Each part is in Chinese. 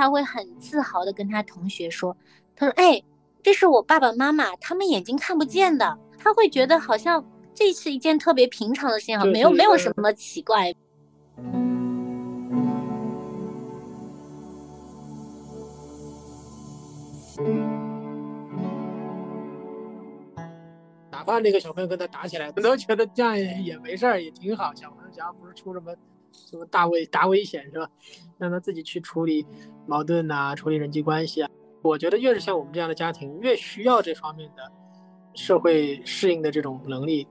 他会很自豪的跟他同学说：“他说，哎，这是我爸爸妈妈，他们眼睛看不见的。”他会觉得好像这是一件特别平常的事情，没有没有什么奇怪。哪怕那个小朋友跟他打起来，我都觉得这样也没事儿，也挺好。小朋友只要不是出什么什么大危大危险，是吧？让他自己去处理矛盾呐，处理人际关系啊。我觉得越是像我们这样的家庭，越需要这方面的社会适应的这种能力。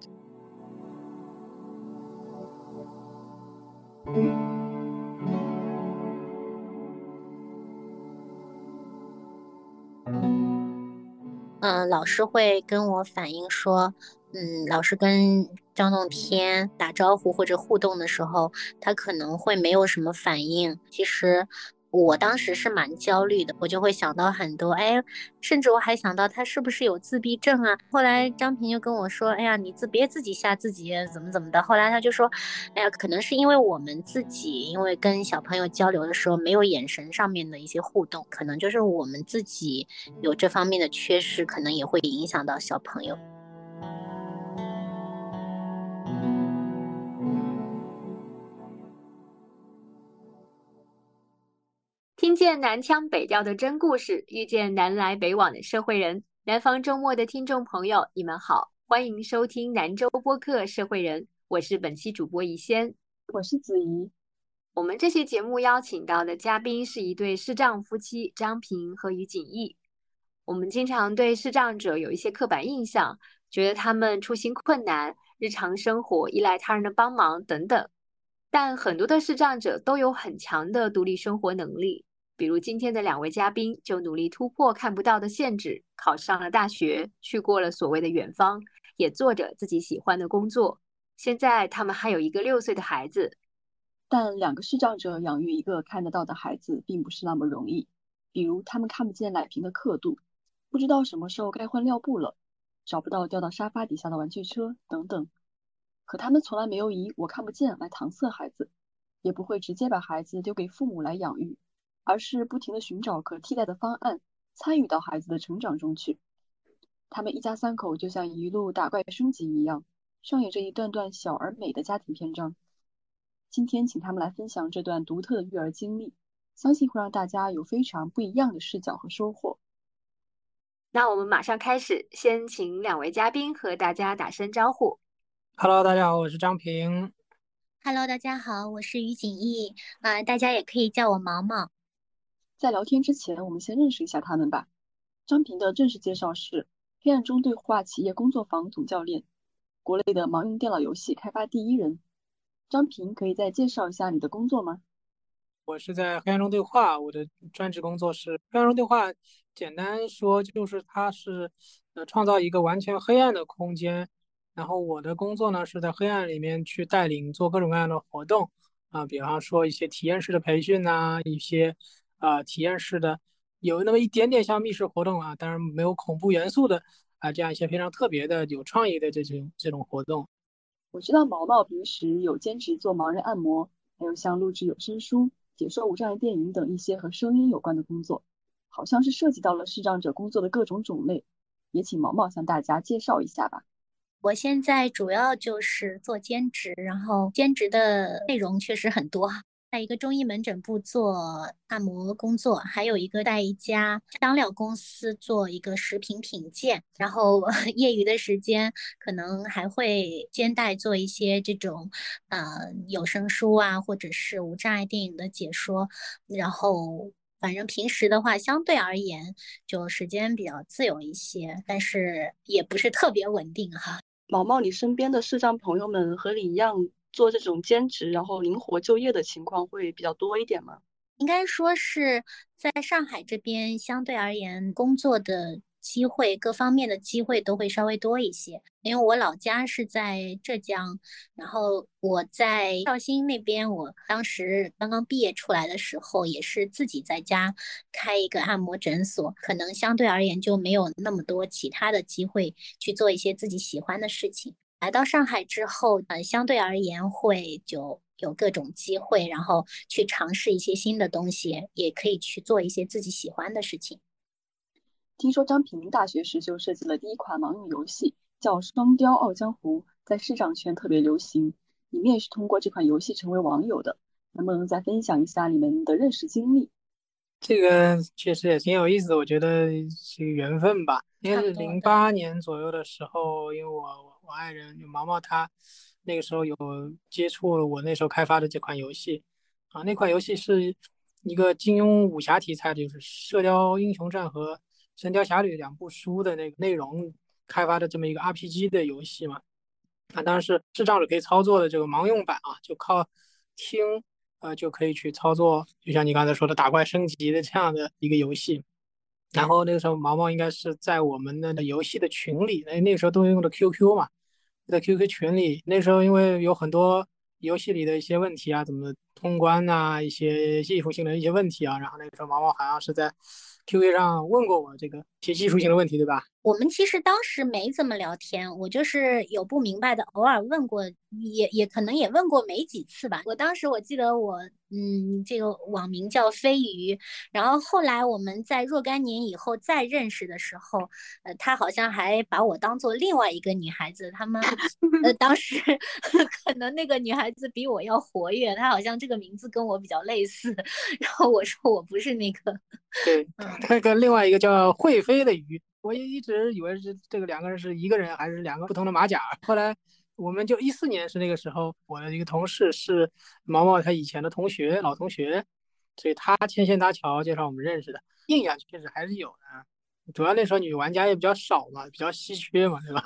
嗯，老师会跟我反映说，嗯，老师跟张栋天打招呼或者互动的时候，他可能会没有什么反应。其实。我当时是蛮焦虑的，我就会想到很多，哎，甚至我还想到他是不是有自闭症啊？后来张平就跟我说，哎呀，你自别自己吓自己，怎么怎么的。后来他就说，哎呀，可能是因为我们自己，因为跟小朋友交流的时候没有眼神上面的一些互动，可能就是我们自己有这方面的缺失，可能也会影响到小朋友。听见南腔北调的真故事，遇见南来北往的社会人。南方周末的听众朋友，你们好，欢迎收听南州播客《社会人》，我是本期主播怡仙，我是子怡。我们这期节目邀请到的嘉宾是一对视障夫妻张平和于景逸。我们经常对视障者有一些刻板印象，觉得他们出行困难，日常生活依赖他人的帮忙等等。但很多的视障者都有很强的独立生活能力。比如今天的两位嘉宾就努力突破看不到的限制，考上了大学，去过了所谓的远方，也做着自己喜欢的工作。现在他们还有一个六岁的孩子。但两个视障者养育一个看得到的孩子并不是那么容易。比如他们看不见奶瓶的刻度，不知道什么时候该换尿布了，找不到掉到沙发底下的玩具车等等。可他们从来没有以我看不见来搪塞孩子，也不会直接把孩子丢给父母来养育。而是不停地寻找可替代的方案，参与到孩子的成长中去。他们一家三口就像一路打怪升级一样，上演着一段段小而美的家庭篇章。今天请他们来分享这段独特的育儿经历，相信会让大家有非常不一样的视角和收获。那我们马上开始，先请两位嘉宾和大家打声招呼。Hello，大家好，我是张平。Hello，大家好，我是于景逸。啊，大家也可以叫我毛毛。在聊天之前，我们先认识一下他们吧。张平的正式介绍是黑暗中对话企业工作坊总教练，国内的盲用电脑游戏开发第一人。张平，可以再介绍一下你的工作吗？我是在黑暗中对话，我的专职工作是黑暗中对话。简单说，就是它是呃创造一个完全黑暗的空间。然后我的工作呢，是在黑暗里面去带领做各种各样的活动啊，比方说一些体验式的培训呐，一些。啊，体验式的有那么一点点像密室活动啊，当然没有恐怖元素的啊，这样一些非常特别的、有创意的这种这种活动。我知道毛毛平时有兼职做盲人按摩，还有像录制有声书、解说无障碍电影等一些和声音有关的工作，好像是涉及到了视障者工作的各种种类，也请毛毛向大家介绍一下吧。我现在主要就是做兼职，然后兼职的内容确实很多。在一个中医门诊部做按摩工作，还有一个在一家香料公司做一个食品品鉴，然后 业余的时间可能还会兼带做一些这种呃有声书啊，或者是无障碍电影的解说。然后反正平时的话，相对而言就时间比较自由一些，但是也不是特别稳定哈。毛毛，你身边的视障朋友们和你一样？做这种兼职，然后灵活就业的情况会比较多一点吗？应该说是在上海这边，相对而言，工作的机会各方面的机会都会稍微多一些。因为我老家是在浙江，然后我在绍兴那边，我当时刚刚毕业出来的时候，也是自己在家开一个按摩诊所，可能相对而言就没有那么多其他的机会去做一些自己喜欢的事情。来到上海之后，呃，相对而言会就有各种机会，然后去尝试一些新的东西，也可以去做一些自己喜欢的事情。听说张平大学时就设计了第一款盲用游戏，叫《双雕傲江湖》，在市场圈特别流行。你们也是通过这款游戏成为网友的，能不能再分享一下你们的认识经历？这个确实也挺有意思的，我觉得是缘分吧。应该是零八年左右的时候，因为我我爱人毛毛他那个时候有接触了我那时候开发的这款游戏啊，那款游戏是一个金庸武侠题材的，就是《射雕英雄传》和《神雕侠侣》两部书的那个内容开发的这么一个 RPG 的游戏嘛。啊，当然是智障者可以操作的这个盲用版啊，就靠听。呃，就可以去操作，就像你刚才说的打怪升级的这样的一个游戏。然后那个时候毛毛应该是在我们的游戏的群里，那那个时候都用的 QQ 嘛，在 QQ 群里，那时候因为有很多游戏里的一些问题啊，怎么通关呐，一些技术性的一些问题啊，然后那个时候毛毛好像是在 QQ 上问过我这个一些技术性的问题，对吧？我们其实当时没怎么聊天，我就是有不明白的，偶尔问过，也也可能也问过没几次吧。我当时我记得我，嗯，这个网名叫飞鱼，然后后来我们在若干年以后再认识的时候，呃，他好像还把我当做另外一个女孩子。他们，呃，当时 可能那个女孩子比我要活跃，她好像这个名字跟我比较类似。然后我说我不是那个，对，那个另外一个叫会飞的鱼。我也一直以为是这个两个人是一个人，还是两个不同的马甲。后来我们就一四年是那个时候，我的一个同事是毛毛他以前的同学，老同学，所以他牵线搭桥介绍我们认识的，印象确实还是有的。主要那时候女玩家也比较少嘛，比较稀缺嘛，对吧？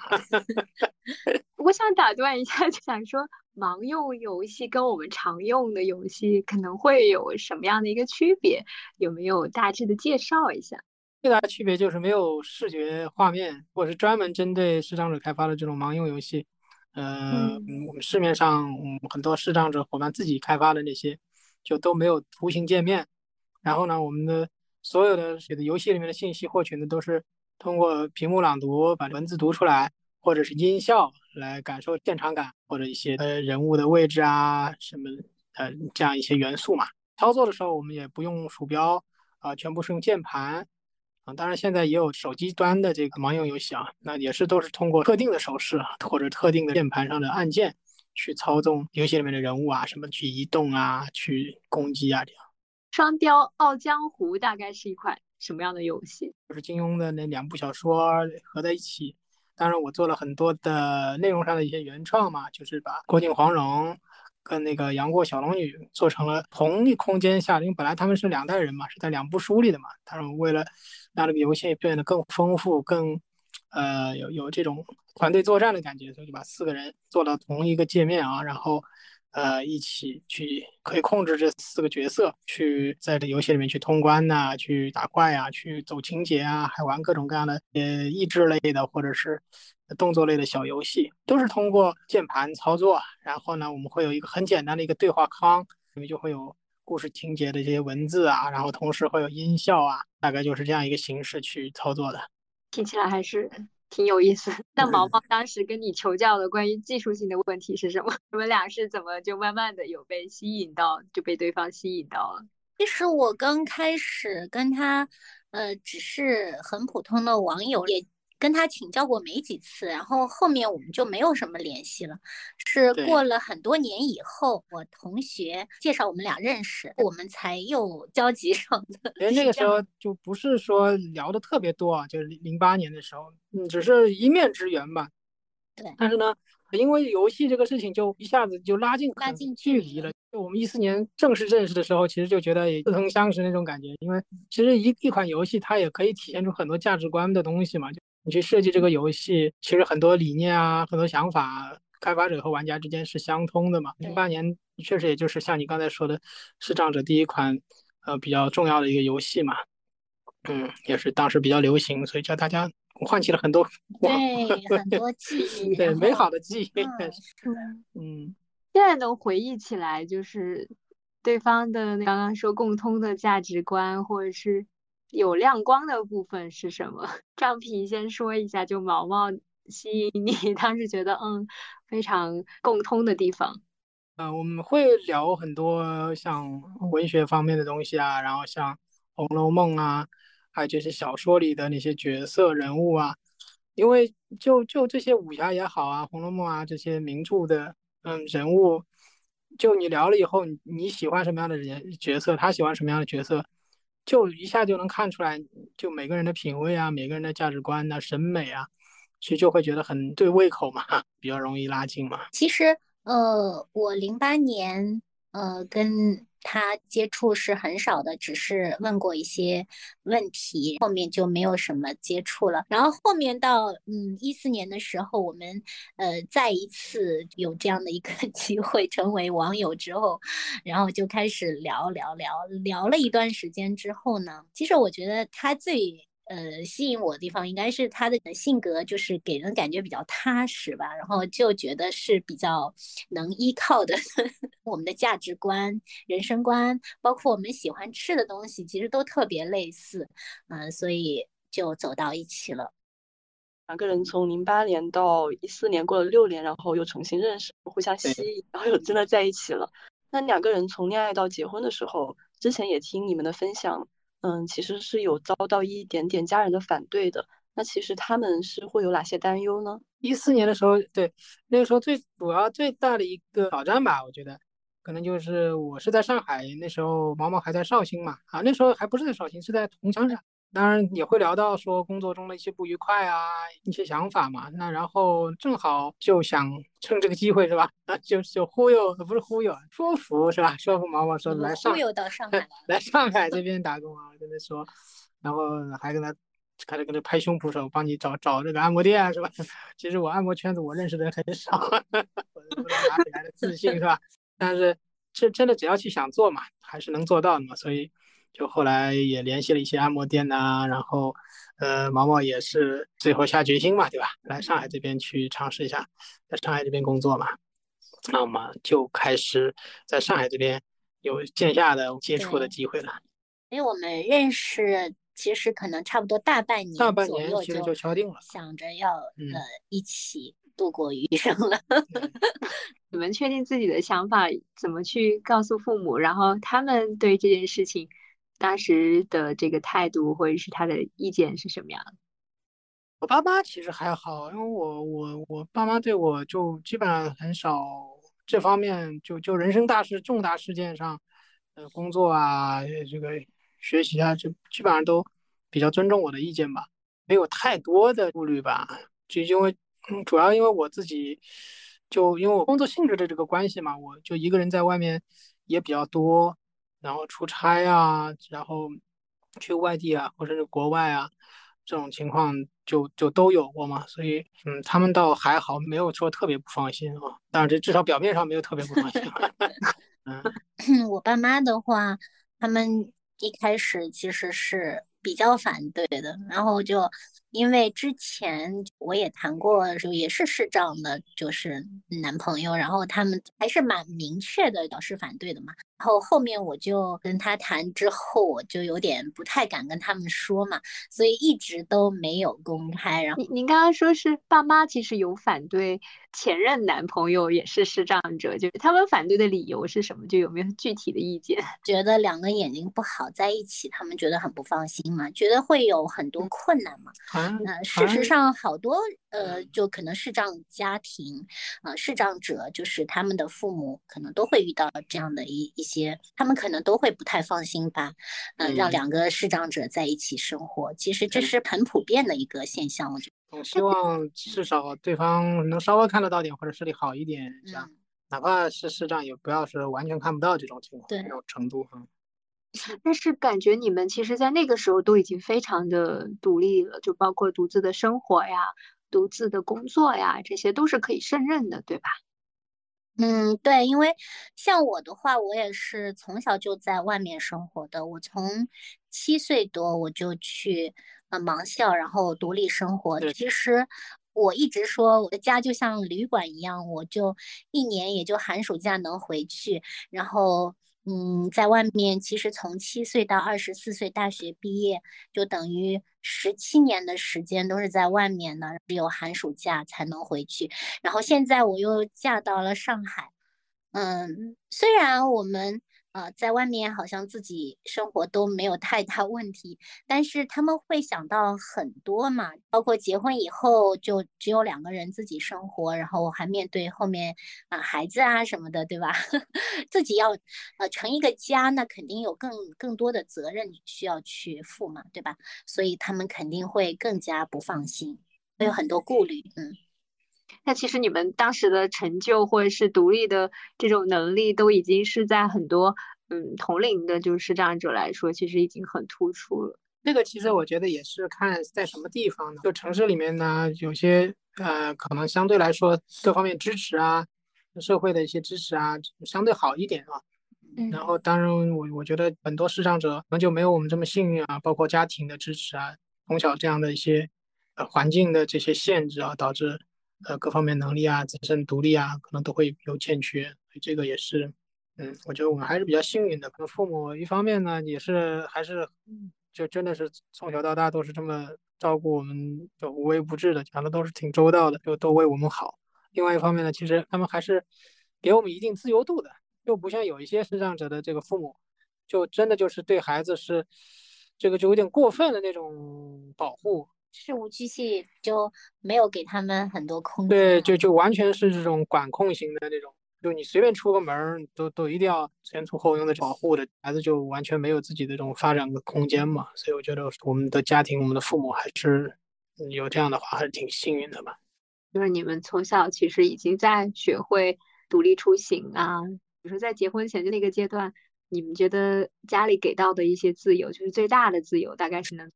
我想打断一下，就想说盲用游戏跟我们常用的游戏可能会有什么样的一个区别？有没有大致的介绍一下？最大的区别就是没有视觉画面，或者是专门针对视障者开发的这种盲用游戏。呃，我们市面上很多视障者伙伴自己开发的那些，就都没有图形界面。然后呢，我们的所有的这个游戏里面的信息获取呢，都是通过屏幕朗读把文字读出来，或者是音效来感受现场感，或者一些呃人物的位置啊什么呃这样一些元素嘛。操作的时候我们也不用鼠标啊，全部是用键盘。啊，当然现在也有手机端的这个盲用游戏啊，那也是都是通过特定的手势或者特定的键盘上的按键去操纵游戏里面的人物啊，什么去移动啊，去攻击啊，这样。双雕傲江湖大概是一款什么样的游戏？就是金庸的那两部小说合在一起。当然我做了很多的内容上的一些原创嘛，就是把郭靖黄蓉。跟那个杨过小龙女做成了同一空间下，因为本来他们是两代人嘛，是在两部书里的嘛。他们为了让这个游戏变得更丰富、更呃有有这种团队作战的感觉，所以就把四个人做到同一个界面啊，然后呃一起去可以控制这四个角色，去在这游戏里面去通关呐，去打怪啊，去走情节啊，还玩各种各样的呃益智类的或者是。动作类的小游戏都是通过键盘操作，然后呢，我们会有一个很简单的一个对话框，里面就会有故事情节的这些文字啊，然后同时会有音效啊，大概就是这样一个形式去操作的。听起来还是挺有意思。那毛毛当时跟你求教的关于技术性的问题是什么？你们俩是怎么就慢慢的有被吸引到，就被对方吸引到了？其实我刚开始跟他，呃，只是很普通的网友也。跟他请教过没几次，然后后面我们就没有什么联系了。是过了很多年以后，我同学介绍我们俩认识，我们才又交集上的。因为那个时候就不是说聊的特别多啊，就是零八年的时候，嗯，只是一面之缘吧。对。但是呢，因为游戏这个事情，就一下子就拉近拉近距离了。就我们一四年正式认识的时候，其实就觉得也似曾相识那种感觉。因为其实一一款游戏，它也可以体现出很多价值观的东西嘛。就你去设计这个游戏，其实很多理念啊，很多想法，开发者和玩家之间是相通的嘛。零八年确实也就是像你刚才说的，视障者第一款呃比较重要的一个游戏嘛，嗯，也是当时比较流行，所以叫大家唤起了很多对很多记忆，对美好的记忆。嗯，现在能回忆起来，就是对方的刚刚说共通的价值观，或者是。有亮光的部分是什么？张平先说一下，就毛毛吸引你？当时觉得嗯非常共通的地方。呃，我们会聊很多像文学方面的东西啊，然后像《红楼梦》啊，还有就是小说里的那些角色人物啊。因为就就这些武侠也好啊，《红楼梦》啊这些名著的嗯人物，就你聊了以后，你喜欢什么样的人角色，他喜欢什么样的角色，就一下就能看出来，就每个人的品味啊，每个人的价值观呐、审美啊，其实就会觉得很对胃口嘛，比较容易拉近嘛。其实。呃，我零八年呃跟他接触是很少的，只是问过一些问题，后面就没有什么接触了。然后后面到嗯一四年的时候，我们呃再一次有这样的一个 机会成为网友之后，然后就开始聊聊聊聊了一段时间之后呢，其实我觉得他最。呃，吸引我的地方应该是他的性格，就是给人感觉比较踏实吧，然后就觉得是比较能依靠的。我们的价值观、人生观，包括我们喜欢吃的东西，其实都特别类似，嗯，所以就走到一起了。两个人从零八年到一四年过了六年，然后又重新认识，互相吸引，然后又真的在一起了。那两个人从恋爱到结婚的时候，之前也听你们的分享。嗯，其实是有遭到一点点家人的反对的。那其实他们是会有哪些担忧呢？一四年的时候，对那个时候最主要最大的一个挑战吧，我觉得可能就是我是在上海，那时候毛毛还在绍兴嘛，啊，那时候还不是在绍兴，是在桐乡上。当然也会聊到说工作中的一些不愉快啊，一些想法嘛。那然后正好就想趁这个机会是吧？啊，就就忽悠，不是忽悠，说服是吧？说服毛毛说来上，忽悠到上海来上海这边 打工啊，跟他说，然后还跟他开始跟他拍胸脯说帮你找找这个按摩店是吧？其实我按摩圈子我认识的人很少，我不知道哪里来的自信是吧？但是这真的只要去想做嘛，还是能做到的嘛，所以。就后来也联系了一些按摩店呐，然后，呃，毛毛也是最后下决心嘛，对吧？来上海这边去尝试一下，在上海这边工作嘛，那我们就开始在上海这边有线下的接触的机会了。因为我们认识，其实可能差不多大半年，大半年其实就敲定了，想着要呃一起度过余生了。你们确定自己的想法，怎么去告诉父母？然后他们对这件事情。当时的这个态度或者是他的意见是什么样的？我爸妈其实还好，因为我我我爸妈对我就基本上很少这方面就就人生大事重大事件上，呃，工作啊，这个学习啊，就基本上都比较尊重我的意见吧，没有太多的顾虑吧。就因为主要因为我自己就因为我工作性质的这个关系嘛，我就一个人在外面也比较多。然后出差啊，然后去外地啊，或者是国外啊，这种情况就就都有过嘛。所以，嗯，他们倒还好，没有说特别不放心啊。但是这至少表面上没有特别不放心。嗯，我爸妈的话，他们一开始其实是比较反对的，然后就。因为之前我也谈过，就也是视障的，就是男朋友，然后他们还是蛮明确的表示反对的嘛。然后后面我就跟他谈之后，我就有点不太敢跟他们说嘛，所以一直都没有公开。然后您您刚刚说是爸妈其实有反对，前任男朋友也是视障者，就是他们反对的理由是什么？就有没有具体的意见？觉得两个眼睛不好在一起，他们觉得很不放心嘛，觉得会有很多困难嘛。那事实上，好多呃，就可能视障家庭，啊，视障者就是他们的父母，可能都会遇到这样的一一些，他们可能都会不太放心吧，嗯，让两个视障者在一起生活，其实这是很普遍的一个现象，我觉得。我。希望至少对方能稍微看得到点，或者视力好一点，这样，哪怕是视障，也不要是完全看不到这种情况，这种程度，嗯。但是感觉你们其实，在那个时候都已经非常的独立了，就包括独自的生活呀、独自的工作呀，这些都是可以胜任的，对吧？嗯，对，因为像我的话，我也是从小就在外面生活的。我从七岁多我就去呃盲校，然后独立生活。其实我一直说我的家就像旅馆一样，我就一年也就寒暑假能回去，然后。嗯，在外面其实从七岁到二十四岁大学毕业，就等于十七年的时间都是在外面的，只有寒暑假才能回去。然后现在我又嫁到了上海，嗯，虽然我们。啊，在外面好像自己生活都没有太大问题，但是他们会想到很多嘛，包括结婚以后就只有两个人自己生活，然后还面对后面啊孩子啊什么的，对吧？自己要呃成一个家，那肯定有更更多的责任需要去负嘛，对吧？所以他们肯定会更加不放心，会有很多顾虑。嗯，那其实你们当时的成就或者是独立的这种能力，都已经是在很多。嗯，同龄的，就是视障者来说，其实已经很突出了。这个其实我觉得也是看在什么地方呢？就城市里面呢，有些呃，可能相对来说各方面支持啊，社会的一些支持啊，相对好一点啊。嗯。然后，当然我我觉得很多视障者可能就没有我们这么幸运啊，包括家庭的支持啊，从小这样的一些呃环境的这些限制啊，导致呃各方面能力啊、自身独立啊，可能都会有欠缺。所以这个也是。嗯，我觉得我们还是比较幸运的。可能父母一方面呢，也是还是就真的是从小到大都是这么照顾我们，就无微不至的，讲的都是挺周到的，就都为我们好。另外一方面呢，其实他们还是给我们一定自由度的，又不像有一些视障者的这个父母，就真的就是对孩子是这个就有点过分的那种保护，事无巨细，就没有给他们很多空间。对，就 就完全是这种管控型的那种。就你随便出个门儿，都都一定要前簇后拥的保护的孩子，就完全没有自己的这种发展的空间嘛。所以我觉得我们的家庭，我们的父母还是有这样的话，还是挺幸运的吧。就是你们从小其实已经在学会独立出行啊。比如说在结婚前的那个阶段，你们觉得家里给到的一些自由，就是最大的自由，大概是能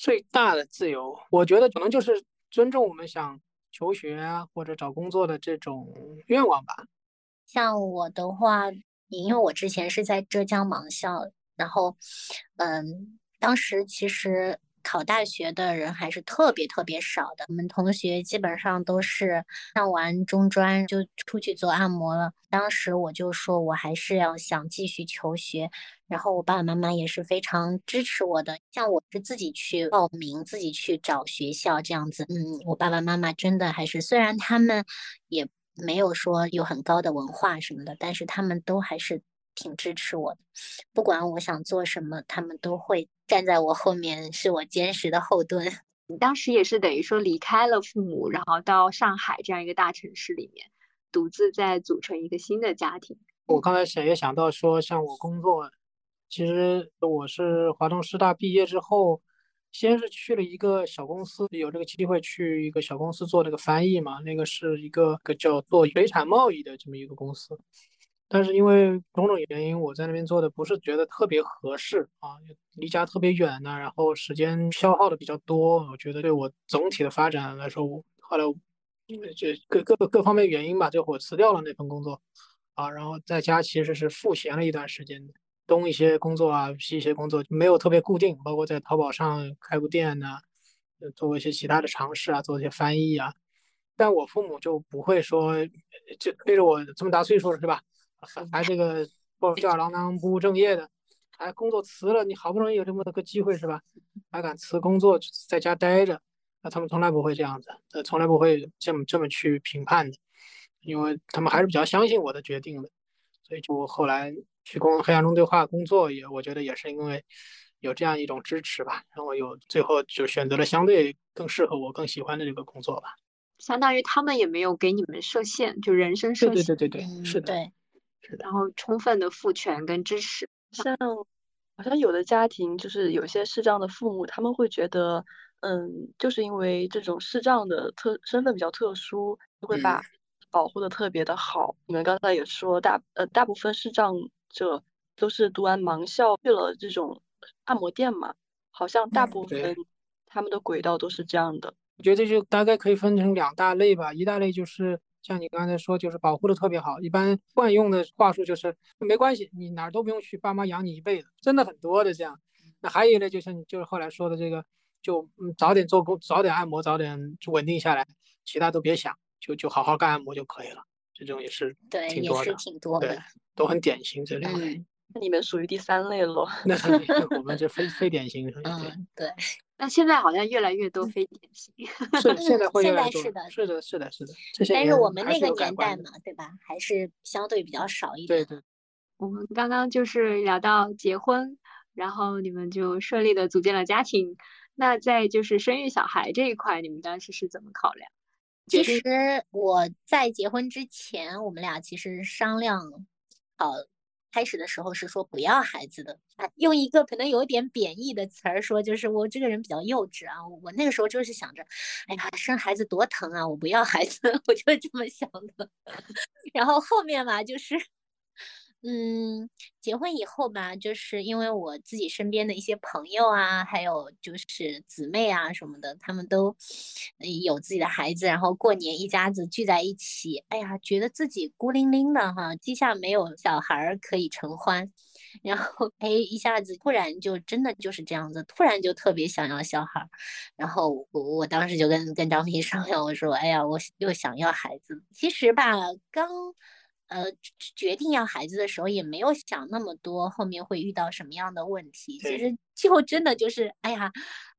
最大的自由，我觉得可能就是尊重我们想求学啊或者找工作的这种愿望吧。像我的话，因为我之前是在浙江盲校，然后，嗯，当时其实考大学的人还是特别特别少的。我们同学基本上都是上完中专就出去做按摩了。当时我就说，我还是要想继续求学，然后我爸爸妈妈也是非常支持我的。像我是自己去报名，自己去找学校这样子。嗯，我爸爸妈妈真的还是，虽然他们也。没有说有很高的文化什么的，但是他们都还是挺支持我的。不管我想做什么，他们都会站在我后面，是我坚实的后盾。你当时也是等于说离开了父母，然后到上海这样一个大城市里面，独自再组成一个新的家庭。我刚才想也想到说，像我工作，其实我是华东师大毕业之后。先是去了一个小公司，有这个机会去一个小公司做这个翻译嘛，那个是一个个叫做水产贸易的这么一个公司，但是因为种种原因，我在那边做的不是觉得特别合适啊，离家特别远呢，然后时间消耗的比较多，我觉得对我总体的发展来说，我后来因为这各各各方面原因吧，就我辞掉了那份工作啊，然后在家其实是赋闲了一段时间。东一些工作啊，西一些工作没有特别固定，包括在淘宝上开过店呐，做过一些其他的尝试啊，做一些翻译啊。但我父母就不会说，就背着我这么大岁数了是吧？还还这个 吊儿郎当不务正业的，还工作辞了，你好不容易有这么个机会是吧？还敢辞工作在家待着？那他们从来不会这样子，呃，从来不会这么这么去评判的，因为他们还是比较相信我的决定的，所以就后来。去工黑暗中对话工作也，我觉得也是因为有这样一种支持吧，然后有最后就选择了相对更适合我、更喜欢的这个工作吧。相当于他们也没有给你们设限，就人生设限。对对对对对，是的，对，是的。然后充分的赋权跟支持。像好像有的家庭就是有些视障的父母，他们会觉得，嗯，就是因为这种视障的特身份比较特殊，会把保护的特别的好。你们刚才也说，大呃大部分视障。者都是读完盲校去了这种按摩店嘛，好像大部分他们的轨道都是这样的。我觉得就大概可以分成两大类吧，一大类就是像你刚才说，就是保护的特别好，一般惯用的话术就是没关系，你哪儿都不用去，爸妈养你一辈子，真的很多的这样。那还有一类就像你就是后来说的这个，就嗯早点做工，早点按摩，早点稳定下来，其他都别想，就就好好干按摩就可以了。这种也是对，也是挺多的。对都很典型这两类。嗯那你们属于第三类咯。那我们这非非典型，对，那现在好像越来越多非典型。是现在会越来越多是的是的，是的，是的。这些但是我们那个年代嘛，对吧？还是相对比较少一点。对对，我们刚刚就是聊到结婚，然后你们就顺利的组建了家庭。那在就是生育小孩这一块，你们当时是怎么考量？其实我在结婚之前，我们俩其实商量好，开始的时候是说不要孩子的，用一个可能有点贬义的词儿说，就是我这个人比较幼稚啊。我那个时候就是想着，哎呀，生孩子多疼啊，我不要孩子，我就这么想的。然后后面嘛，就是。嗯，结婚以后吧，就是因为我自己身边的一些朋友啊，还有就是姊妹啊什么的，他们都有自己的孩子，然后过年一家子聚在一起，哎呀，觉得自己孤零零的哈，膝下没有小孩可以承欢，然后哎，一下子突然就真的就是这样子，突然就特别想要小孩，然后我我当时就跟跟张平商量，我说，哎呀，我又想要孩子，其实吧，刚。呃，决定要孩子的时候也没有想那么多，后面会遇到什么样的问题。其对实就真的就是，哎呀，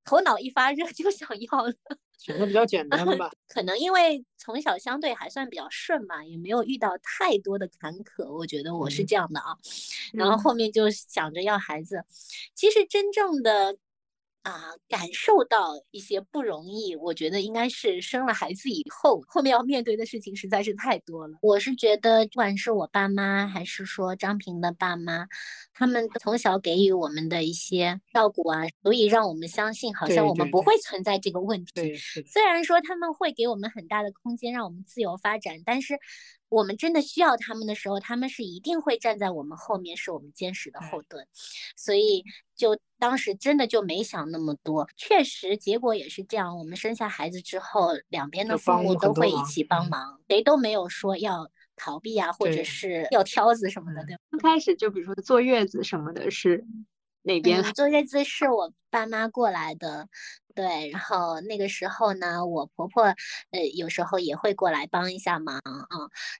头脑一发热 就想要了。选择比较简单吧。可能因为从小相对还算比较顺嘛，也没有遇到太多的坎坷，我觉得我是嗯这样的啊。然后嗯后面就想着要孩子，其实真正的啊感受到一些不容易，我觉得应该是生了孩子以后，后面要面对的事情实在是太多了。我是觉得，不管是我爸妈，还是说张平的爸妈，他们从小给予我们的一些照顾啊，足以让我们相信，好像我们不会存在这个问题。虽然说他们会给我们很大的空间，让我们自由发展，但是我们真的需要他们的时候，他们是一定会站在我们后面，是我们坚实的后盾。所以就当时真的就没想那么多，确实结果也是这样。我们生下孩子之后，两边的父母都会一起帮嗯忙，谁都没有说要逃避啊，或者是掉挑子什么的，嗯对吧？刚开始就比如说坐月子什么的，是哪边？嗯，坐月子是我爸妈过来的，对，然后那个时候呢，我婆婆呃有时候也会过来帮一下忙啊，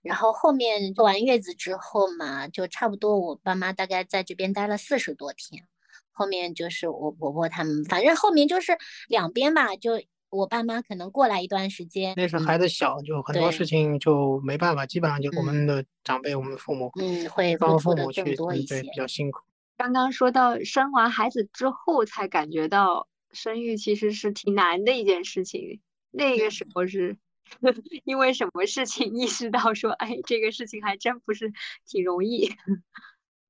然后后面做完月子之后嘛，就差不多我爸妈大概在这边待了四十多天，后面就是我婆婆他们，反正后面就是两边吧，就我爸妈可能过来一段时间，那时候嗯孩子小，就很多事情就没办法，基本上就我嗯们的长辈、我们父母嗯会帮父母去，对，些比。较辛苦。刚刚说到生完孩子之后，才感觉到生育其实是挺难的一件事情。那个时候是 因为什么事情意识到说，哎，这个事情还真不是挺容易。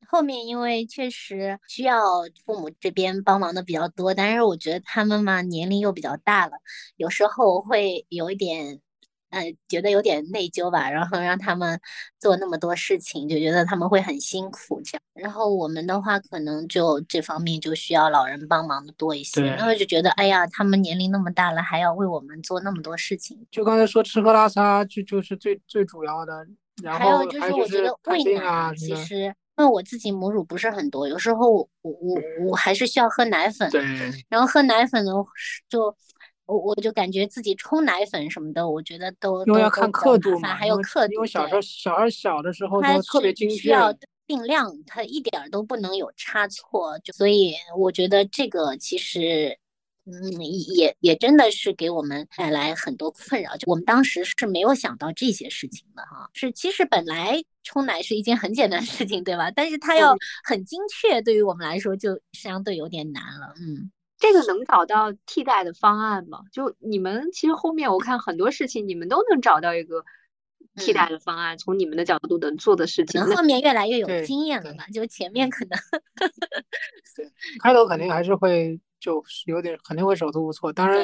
后面因为确实需要父母这边帮忙的比较多，但是我觉得他们嘛年龄又比较大了，有时候会有一点，呃，觉得有点内疚吧，然后让他们做那么多事情，就觉得他们会很辛苦这样。然后我们的话，可能就这方面就需要老人帮忙的多一些，对然后就觉得，哎呀，他们年龄那么大了，还要为我们做那么多事情，就刚才说吃喝拉撒，就就是最最主要的，然还有后还有就就是我觉得喂奶。其实因为我自己母乳不是很多，有时候我我我我还是需要喝奶粉，对，然后喝奶粉的就。我我就感觉自己冲奶粉什么的，我觉得都都要看刻度嘛，还有刻度，因为小时候小孩小的时候它都特别精确，需要定量，它一点儿都不能有差错，就所以我觉得这个其实，嗯，也也真的是给我们带来很多困扰。就我们当时是没有想到这些事情的哈，是其实本来冲奶是一件很简单的事情，对吧？但是它要很精确，对于我们来说就相对有点难了，嗯。这个能找到替代的方案吗？就你们其实后面我看很多事情，你们都能找到一个替代的方案，从你们的角度能做的事情。可 能后面越来越有对对经验了吧，就前面可能开头肯定 还是会就是有点肯定会手足无措，当然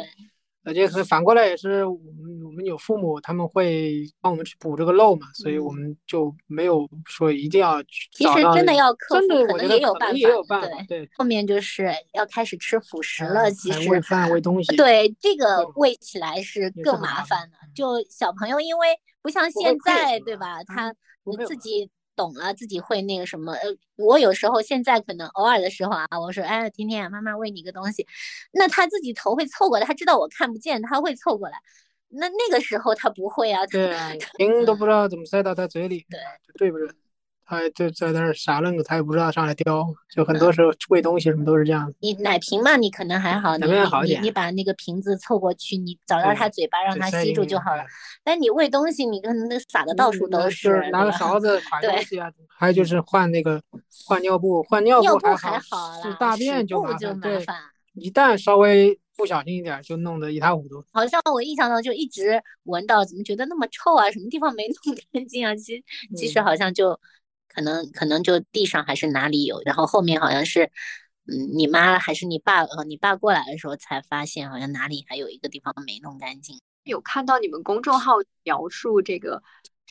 对。呃，这个反过来也是我们我们有父母，他们会帮我们去补这个漏嘛，所以我嗯们就没有说一定要去其实真的要克，服可能也有办法能也有办法，对，后面就是要开始吃辅食了，嗯其实还喂饭喂东西，对这个喂起来是更麻麻烦的。就小朋友，因为不像现在对吧？嗯他自己懂了，自己会那个什么。呃，我有时候现在可能偶尔的时候啊，我说哎，甜甜，妈妈喂你个东西，那他自己头会凑过来，他知道我看不见，他会凑过来。那那个时候他不会啊，他对啊，瓶都不知道怎么塞到他嘴里，对，就对不准，他就在那儿傻愣着，他也不知道上来叼，就很多时候喂东西什么都是这样。你奶瓶嘛，你可能还好，你奶瓶好一点你你把那个瓶子凑过去，你找到对它嘴巴让它就塞进去吸住就好了对。但你喂东西，你可能那撒的到处都，就是是拿个勺子 㧟对东西啊，还有就是换那个换尿布，换尿尿布还还好是啦，大便就麻烦，对，麻烦。一旦稍微不小心一点，就弄得一塌糊涂。好像我印象中就一直闻到，怎么觉得那么臭啊？什么地方没弄干净啊？其实其实嗯好像就可能可能就地上还是哪里有，然后后面好像是，嗯，你妈还是你爸呃你爸过来的时候才发现，好像哪里还有一个地方没弄干净。有看到你们公众号描述这个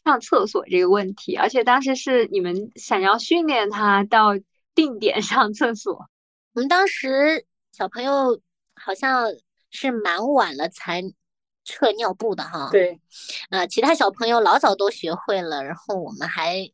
上厕所这个问题，而且当时是你们想要训练他到定点上厕所。我们当时小朋友好像是蛮晚了才撤尿布的哈，对，呃，其他小朋友老早都学会了，然后我们还